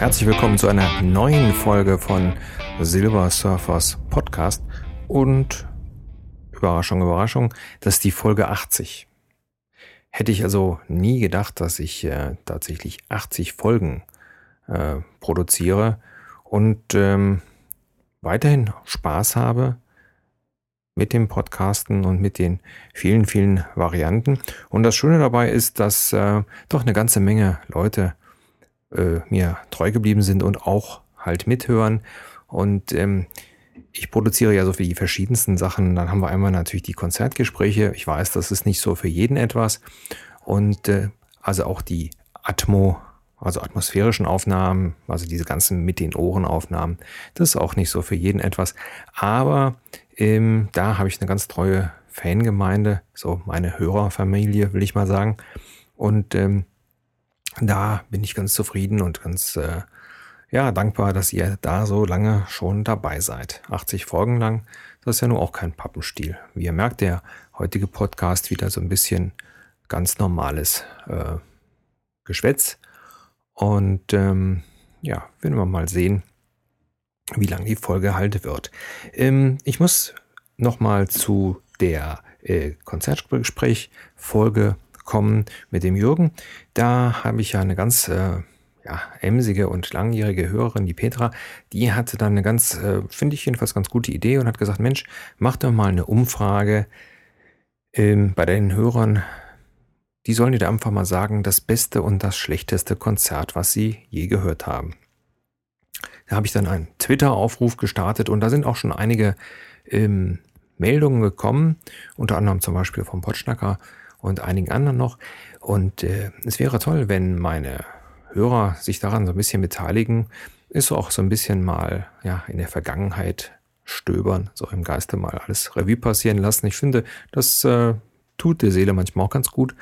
herzlich willkommen zu einer neuen Folge von Silver Surfers Podcast und Überraschung, Überraschung, das ist die Folge 80. Hätte ich also nie gedacht, dass ich äh, tatsächlich 80 Folgen äh, produziere und ähm, weiterhin Spaß habe mit dem Podcasten und mit den vielen, vielen Varianten. Und das Schöne dabei ist, dass äh, doch eine ganze Menge Leute äh, mir treu geblieben sind und auch halt mithören. Und ähm, ich produziere ja so für die verschiedensten Sachen. Dann haben wir einmal natürlich die Konzertgespräche. Ich weiß, das ist nicht so für jeden etwas. Und äh, also auch die Atmo, also atmosphärischen Aufnahmen, also diese ganzen mit den Ohren Aufnahmen, das ist auch nicht so für jeden etwas. Aber ähm, da habe ich eine ganz treue Fangemeinde, so meine Hörerfamilie, will ich mal sagen. Und ähm, da bin ich ganz zufrieden und ganz äh, ja, dankbar, dass ihr da so lange schon dabei seid. 80 Folgen lang, das ist ja nur auch kein Pappenstiel. Wie ihr merkt, der heutige Podcast wieder so ein bisschen ganz normales äh, Geschwätz. Und ähm, ja, werden wir mal sehen, wie lang die Folge halt wird. Ähm, ich muss nochmal zu der äh, Konzertgespräch-Folge kommen mit dem Jürgen. Da habe ich ja eine ganz äh, ja, emsige und langjährige Hörerin, die Petra, die hatte dann eine ganz, äh, finde ich jedenfalls ganz gute Idee und hat gesagt, Mensch, mach doch mal eine Umfrage ähm, bei deinen Hörern. Die sollen dir einfach mal sagen, das beste und das schlechteste Konzert, was sie je gehört haben. Da habe ich dann einen Twitter-Aufruf gestartet und da sind auch schon einige ähm, Meldungen gekommen, unter anderem zum Beispiel vom Potschnacker und einigen anderen noch. Und äh, es wäre toll, wenn meine Hörer sich daran so ein bisschen beteiligen, ist auch so ein bisschen mal ja in der Vergangenheit stöbern, so im Geiste mal alles Revue passieren lassen. Ich finde, das äh, tut der Seele manchmal auch ganz gut.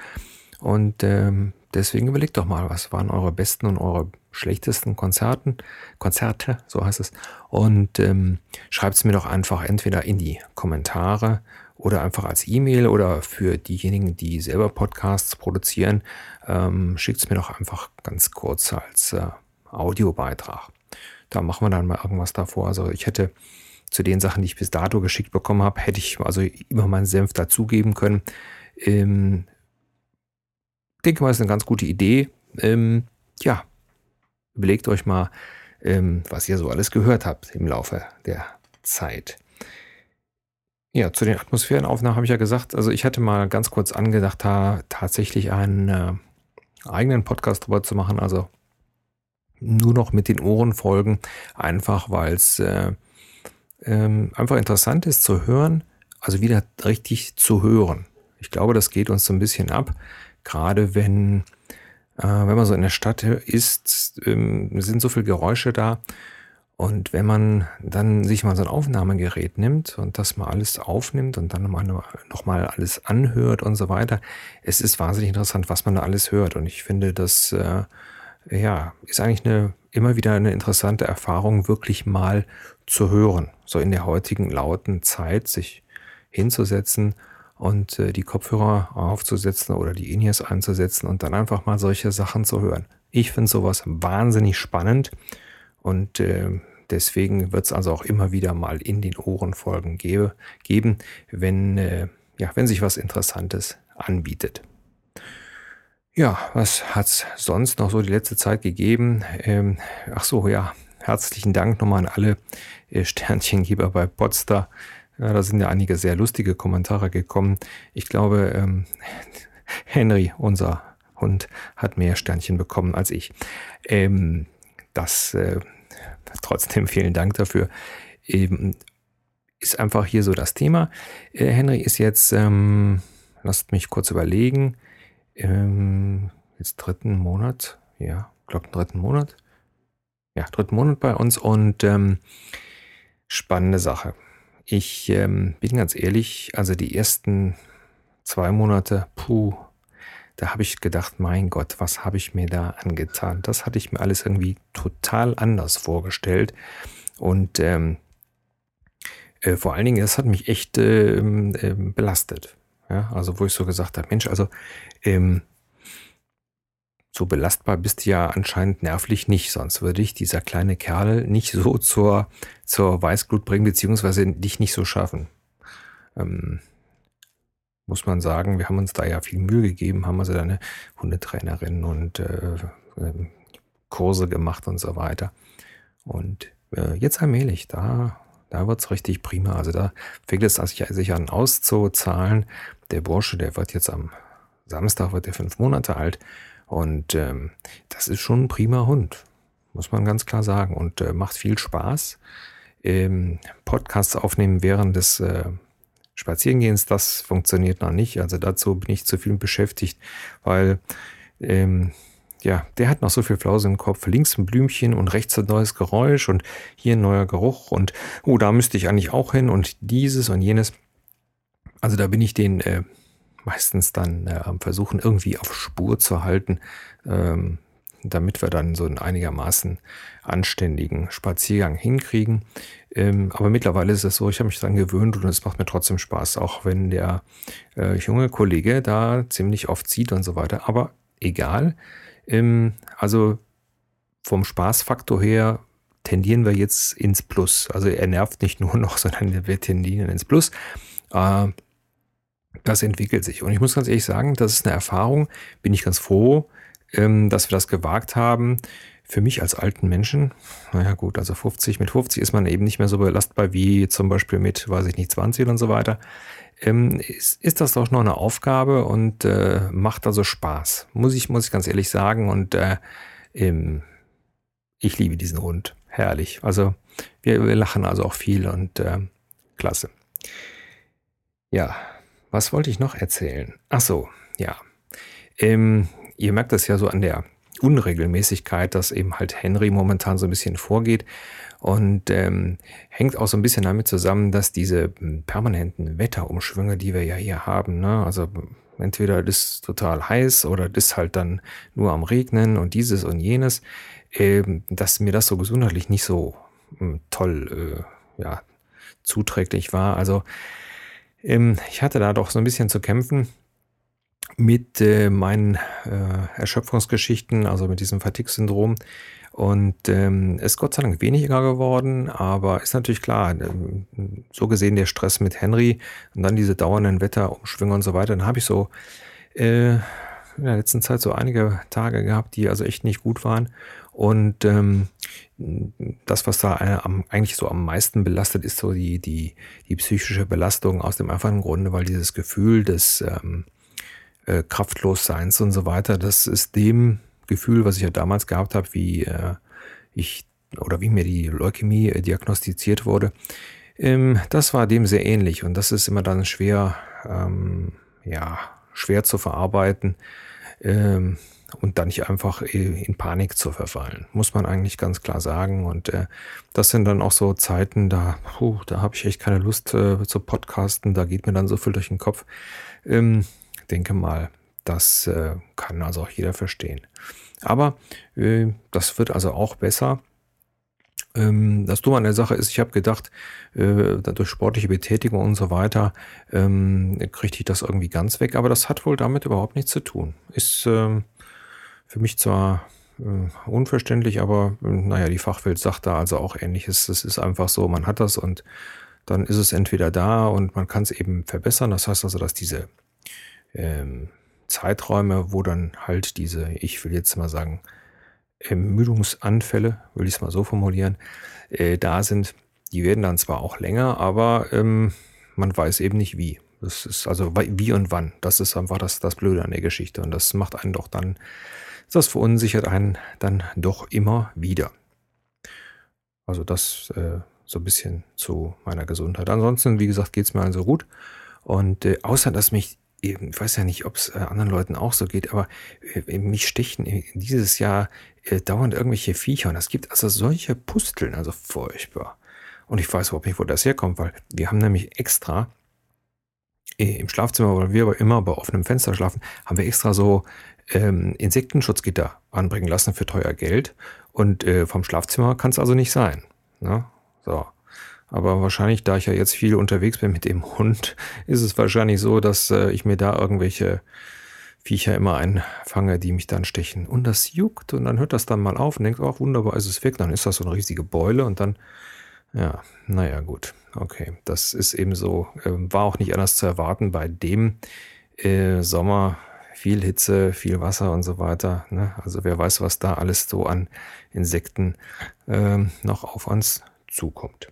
Und ähm, deswegen überlegt doch mal, was waren eure besten und eure schlechtesten Konzerten, Konzerte, so heißt es. Und ähm, schreibt es mir doch einfach entweder in die Kommentare oder einfach als E-Mail oder für diejenigen, die selber Podcasts produzieren, ähm, schickt es mir doch einfach ganz kurz als äh, Audiobeitrag. Da machen wir dann mal irgendwas davor. Also ich hätte zu den Sachen, die ich bis dato geschickt bekommen habe, hätte ich also immer meinen Senf dazugeben können. Ähm, denke mal, ist eine ganz gute Idee. Ähm, ja, überlegt euch mal, ähm, was ihr so alles gehört habt im Laufe der Zeit. Ja, zu den Atmosphärenaufnahmen habe ich ja gesagt, also ich hatte mal ganz kurz angedacht, da tatsächlich einen äh, eigenen Podcast drüber zu machen, also nur noch mit den Ohren folgen, einfach weil es äh, ähm, einfach interessant ist zu hören, also wieder richtig zu hören. Ich glaube, das geht uns so ein bisschen ab, gerade wenn, äh, wenn man so in der Stadt ist, ähm, sind so viele Geräusche da und wenn man dann sich mal so ein Aufnahmegerät nimmt und das mal alles aufnimmt und dann nochmal noch mal alles anhört und so weiter, es ist wahnsinnig interessant, was man da alles hört. Und ich finde, das äh, ja, ist eigentlich eine, immer wieder eine interessante Erfahrung, wirklich mal zu hören. So in der heutigen lauten Zeit sich hinzusetzen und äh, die Kopfhörer aufzusetzen oder die In-Ears einzusetzen und dann einfach mal solche Sachen zu hören. Ich finde sowas wahnsinnig spannend. Und äh, deswegen wird es also auch immer wieder mal in den Ohrenfolgen gebe, geben, wenn, äh, ja, wenn sich was Interessantes anbietet. Ja, was hat es sonst noch so die letzte Zeit gegeben? Ähm, ach so, ja, herzlichen Dank nochmal an alle äh, Sternchengeber bei Potsdam. Ja, da sind ja einige sehr lustige Kommentare gekommen. Ich glaube, ähm, Henry, unser Hund, hat mehr Sternchen bekommen als ich. Ähm, das äh, trotzdem vielen Dank dafür. Eben ist einfach hier so das Thema. Äh, Henry ist jetzt, ähm, lasst mich kurz überlegen, ähm, jetzt dritten Monat, ja, glaube dritten Monat. Ja, dritten Monat bei uns und ähm, spannende Sache. Ich ähm, bin ganz ehrlich, also die ersten zwei Monate, puh, da habe ich gedacht, mein Gott, was habe ich mir da angetan? Das hatte ich mir alles irgendwie total anders vorgestellt. Und ähm, äh, vor allen Dingen, das hat mich echt äh, äh, belastet. Ja, also wo ich so gesagt habe, Mensch, also ähm, so belastbar bist du ja anscheinend nervlich nicht, sonst würde dich dieser kleine Kerl nicht so zur, zur Weißglut bringen, beziehungsweise dich nicht so schaffen. Ähm, muss man sagen, wir haben uns da ja viel Mühe gegeben, haben also eine Hundetrainerin und äh, ähm, Kurse gemacht und so weiter. Und äh, jetzt allmählich, da, da wird's richtig prima. Also da fängt es sich an auszuzahlen. Der Bursche, der wird jetzt am Samstag, wird er fünf Monate alt. Und ähm, das ist schon ein prima Hund, muss man ganz klar sagen. Und äh, macht viel Spaß. Ähm, Podcasts aufnehmen während des äh, Spazierengehens, das funktioniert noch nicht. Also dazu bin ich zu viel beschäftigt, weil ähm, ja, der hat noch so viel Flause im Kopf. Links ein Blümchen und rechts ein neues Geräusch und hier ein neuer Geruch und oh, da müsste ich eigentlich auch hin und dieses und jenes. Also da bin ich den äh, meistens dann äh, am Versuchen irgendwie auf Spur zu halten. Ähm, damit wir dann so einen einigermaßen anständigen Spaziergang hinkriegen. Ähm, aber mittlerweile ist es so, ich habe mich daran gewöhnt und es macht mir trotzdem Spaß, auch wenn der äh, junge Kollege da ziemlich oft zieht und so weiter. Aber egal. Ähm, also vom Spaßfaktor her tendieren wir jetzt ins Plus. Also er nervt nicht nur noch, sondern wir tendieren ins Plus. Äh, das entwickelt sich. Und ich muss ganz ehrlich sagen, das ist eine Erfahrung, bin ich ganz froh, ähm, dass wir das gewagt haben. Für mich als alten Menschen, naja gut, also 50, mit 50 ist man eben nicht mehr so belastbar wie zum Beispiel mit, weiß ich nicht, 20 und so weiter. Ähm, ist, ist das doch noch eine Aufgabe und äh, macht also Spaß. Muss ich, muss ich ganz ehrlich sagen. Und äh, ähm, ich liebe diesen Hund. Herrlich. Also wir, wir lachen also auch viel und äh, klasse. Ja, was wollte ich noch erzählen? Ach so, ja. Ähm, ihr merkt das ja so an der Unregelmäßigkeit, dass eben halt Henry momentan so ein bisschen vorgeht und ähm, hängt auch so ein bisschen damit zusammen, dass diese hm, permanenten Wetterumschwünge, die wir ja hier haben, ne, also entweder das ist total heiß oder das halt dann nur am Regnen und dieses und jenes, ähm, dass mir das so gesundheitlich nicht so ähm, toll äh, ja, zuträglich war. Also ähm, ich hatte da doch so ein bisschen zu kämpfen mit äh, meinen äh, Erschöpfungsgeschichten, also mit diesem Fatigue-Syndrom. Und ähm, ist Gott sei Dank weniger geworden, aber ist natürlich klar, ähm, so gesehen der Stress mit Henry und dann diese dauernden Wetterumschwünge und so weiter, dann habe ich so äh, in der letzten Zeit so einige Tage gehabt, die also echt nicht gut waren. Und ähm, das, was da eigentlich so am meisten belastet, ist so die, die, die psychische Belastung aus dem einfachen Grunde, weil dieses Gefühl des ähm, äh, Kraftlosseins und so weiter, das ist dem Gefühl, was ich ja damals gehabt habe, wie äh, ich oder wie mir die Leukämie äh, diagnostiziert wurde, ähm, das war dem sehr ähnlich und das ist immer dann schwer, ähm, ja, schwer zu verarbeiten. Ähm, und dann nicht einfach in Panik zu verfallen, muss man eigentlich ganz klar sagen. Und äh, das sind dann auch so Zeiten, da, puh, da habe ich echt keine Lust äh, zu podcasten, da geht mir dann so viel durch den Kopf. Ähm, denke mal, das äh, kann also auch jeder verstehen. Aber äh, das wird also auch besser. Ähm, das Dumme an der Sache ist, ich habe gedacht, äh, durch sportliche Betätigung und so weiter ähm, kriege ich das irgendwie ganz weg, aber das hat wohl damit überhaupt nichts zu tun. Ist ähm, für mich zwar äh, unverständlich, aber äh, naja, die Fachwelt sagt da also auch ähnliches. Es ist einfach so, man hat das und dann ist es entweder da und man kann es eben verbessern. Das heißt also, dass diese ähm, Zeiträume, wo dann halt diese, ich will jetzt mal sagen, Ermüdungsanfälle, will ich es mal so formulieren, äh, da sind, die werden dann zwar auch länger, aber ähm, man weiß eben nicht wie. Das ist also wie und wann. Das ist einfach das, das Blöde an der Geschichte. Und das macht einen doch dann das verunsichert einen dann doch immer wieder. Also das äh, so ein bisschen zu meiner Gesundheit. Ansonsten, wie gesagt, geht es mir also gut. Und äh, außer dass mich ich weiß ja nicht, ob es äh, anderen Leuten auch so geht, aber äh, mich stechen dieses Jahr äh, dauernd irgendwelche Viecher. Und es gibt also solche Pusteln, also furchtbar. Und ich weiß überhaupt nicht, wo das herkommt, weil wir haben nämlich extra im Schlafzimmer, weil wir aber immer bei offenem Fenster schlafen, haben wir extra so ähm, Insektenschutzgitter anbringen lassen für teuer Geld. Und äh, vom Schlafzimmer kann es also nicht sein. Ne? So. Aber wahrscheinlich, da ich ja jetzt viel unterwegs bin mit dem Hund, ist es wahrscheinlich so, dass äh, ich mir da irgendwelche Viecher immer einfange, die mich dann stechen. Und das juckt und dann hört das dann mal auf und denkt, ach wunderbar, ist es weg. Dann ist das so eine riesige Beule und dann, ja, naja, gut. Okay, das ist eben so, äh, war auch nicht anders zu erwarten bei dem äh, Sommer. Viel Hitze, viel Wasser und so weiter. Ne? Also wer weiß, was da alles so an Insekten äh, noch auf uns zukommt.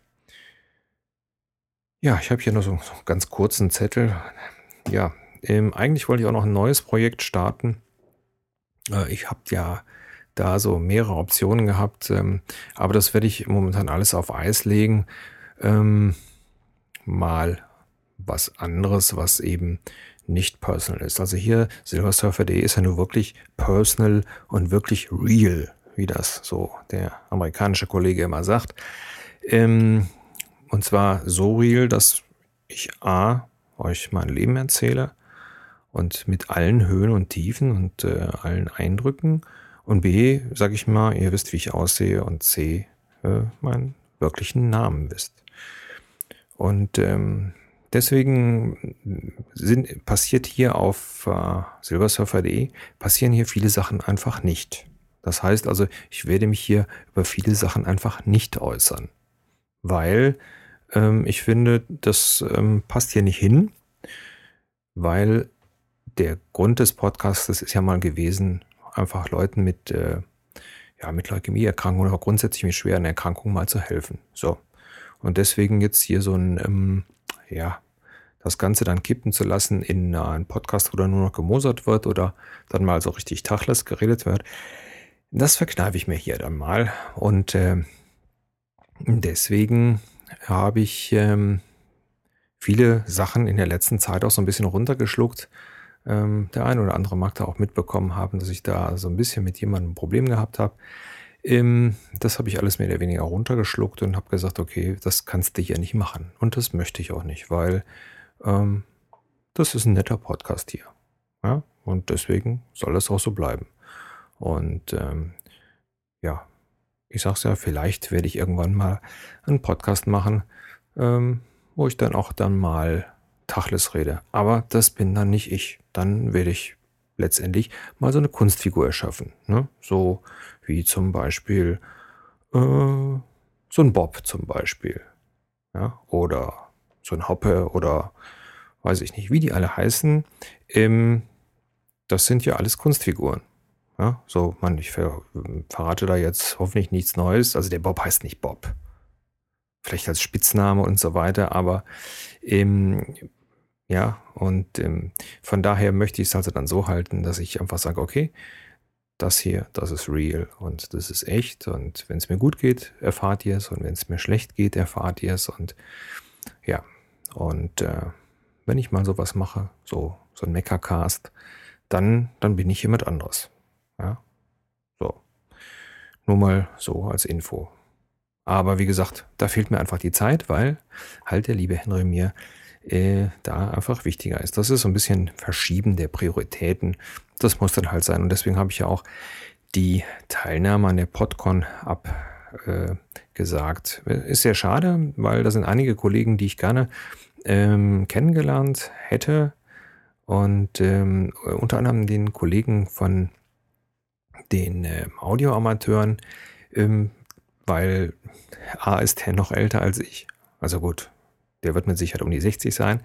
Ja, ich habe hier noch so, so einen ganz kurzen Zettel. Ja, ähm, eigentlich wollte ich auch noch ein neues Projekt starten. Äh, ich habe ja da so mehrere Optionen gehabt, ähm, aber das werde ich momentan alles auf Eis legen. Ähm, mal was anderes, was eben nicht personal ist. Also hier Silversurfer.de ist ja nur wirklich personal und wirklich real, wie das so der amerikanische Kollege immer sagt. Ähm, und zwar so real, dass ich A, euch mein Leben erzähle und mit allen Höhen und Tiefen und äh, allen Eindrücken. Und B, sag ich mal, ihr wisst, wie ich aussehe. Und C, äh, meinen wirklichen Namen wisst. Und ähm, deswegen sind, passiert hier auf äh, silversurfer.de, passieren hier viele Sachen einfach nicht. Das heißt also, ich werde mich hier über viele Sachen einfach nicht äußern, weil ähm, ich finde, das ähm, passt hier nicht hin, weil der Grund des Podcasts ist ja mal gewesen, einfach Leuten mit, äh, ja, mit Leukämieerkrankungen oder grundsätzlich mit schweren Erkrankungen mal zu helfen. So. Und deswegen jetzt hier so ein, ähm, ja, das Ganze dann kippen zu lassen in einen Podcast, wo dann nur noch gemosert wird oder dann mal so richtig Tachless geredet wird, das verkneife ich mir hier dann mal. Und äh, deswegen habe ich ähm, viele Sachen in der letzten Zeit auch so ein bisschen runtergeschluckt. Ähm, der eine oder andere mag da auch mitbekommen haben, dass ich da so ein bisschen mit jemandem ein Problem gehabt habe. Ähm, das habe ich alles mehr oder weniger runtergeschluckt und habe gesagt, okay, das kannst du hier nicht machen. Und das möchte ich auch nicht, weil ähm, das ist ein netter Podcast hier. Ja? Und deswegen soll das auch so bleiben. Und ähm, ja, ich sag's ja, vielleicht werde ich irgendwann mal einen Podcast machen, ähm, wo ich dann auch dann mal Tachles rede. Aber das bin dann nicht ich. Dann werde ich letztendlich mal so eine Kunstfigur erschaffen. Ne? So wie zum Beispiel äh, so ein Bob zum Beispiel. Ja? Oder so ein Hoppe oder weiß ich nicht, wie die alle heißen. Ähm, das sind ja alles Kunstfiguren. Ja, so, man, ich ver verrate da jetzt hoffentlich nichts Neues. Also der Bob heißt nicht Bob. Vielleicht als Spitzname und so weiter, aber ähm, ja, und ähm, von daher möchte ich es also dann so halten, dass ich einfach sage, okay, das hier, das ist real und das ist echt. Und wenn es mir gut geht, erfahrt ihr es. Und wenn es mir schlecht geht, erfahrt ihr es. Und ja, und äh, wenn ich mal sowas mache, so, so ein Meckercast, dann, dann bin ich jemand anderes. Ja, so. Nur mal so als Info. Aber wie gesagt, da fehlt mir einfach die Zeit, weil halt der liebe Henry mir äh, da einfach wichtiger ist. Das ist so ein bisschen Verschieben der Prioritäten. Das muss dann halt sein. Und deswegen habe ich ja auch die Teilnahme an der PodCon abgesagt. Äh, ist sehr schade, weil da sind einige Kollegen, die ich gerne ähm, kennengelernt hätte. Und ähm, unter anderem den Kollegen von den äh, Audioamateuren, ähm, weil A ist der noch älter als ich. Also gut, der wird mit Sicherheit um die 60 sein.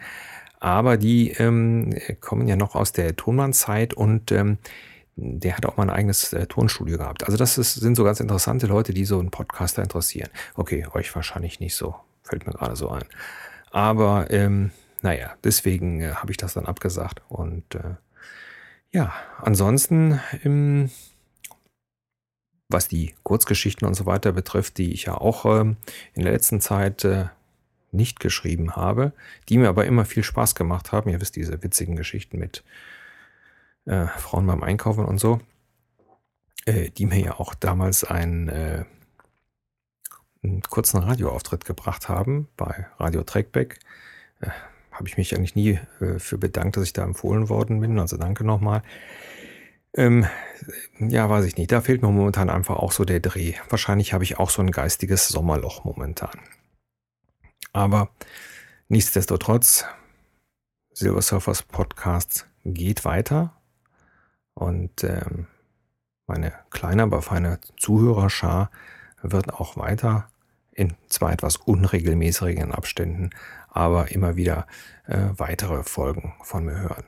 Aber die ähm, kommen ja noch aus der Tonbandszeit und ähm, der hat auch mal ein eigenes äh, Tonstudio gehabt. Also das ist, sind so ganz interessante Leute, die so einen Podcaster interessieren. Okay, euch wahrscheinlich nicht so, fällt mir gerade so ein. Aber ähm, naja, deswegen äh, habe ich das dann abgesagt. Und äh, ja, ansonsten ähm, was die Kurzgeschichten und so weiter betrifft, die ich ja auch ähm, in der letzten Zeit äh, nicht geschrieben habe, die mir aber immer viel Spaß gemacht haben. Ihr wisst, diese witzigen Geschichten mit äh, Frauen beim Einkaufen und so, äh, die mir ja auch damals einen, äh, einen kurzen Radioauftritt gebracht haben bei Radio Trackback. Äh, habe ich mich eigentlich nie äh, für bedankt, dass ich da empfohlen worden bin. Also danke nochmal. Ähm, ja, weiß ich nicht. Da fehlt mir momentan einfach auch so der Dreh. Wahrscheinlich habe ich auch so ein geistiges Sommerloch momentan. Aber nichtsdestotrotz, Silver Surfers Podcast geht weiter. Und ähm, meine kleine, aber feine Zuhörerschar wird auch weiter in zwar etwas unregelmäßigen Abständen, aber immer wieder äh, weitere Folgen von mir hören.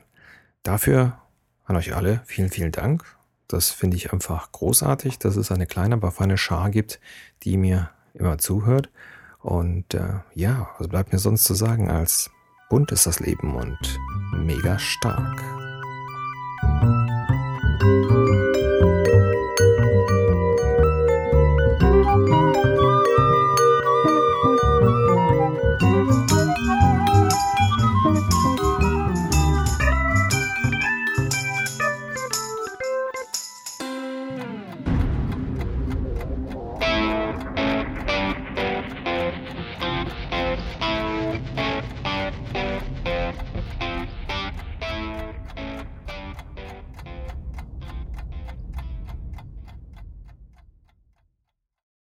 Dafür an euch alle vielen, vielen Dank. Das finde ich einfach großartig, dass es eine kleine, aber feine Schar gibt, die mir immer zuhört. Und äh, ja, was bleibt mir sonst zu sagen als bunt ist das Leben und mega stark.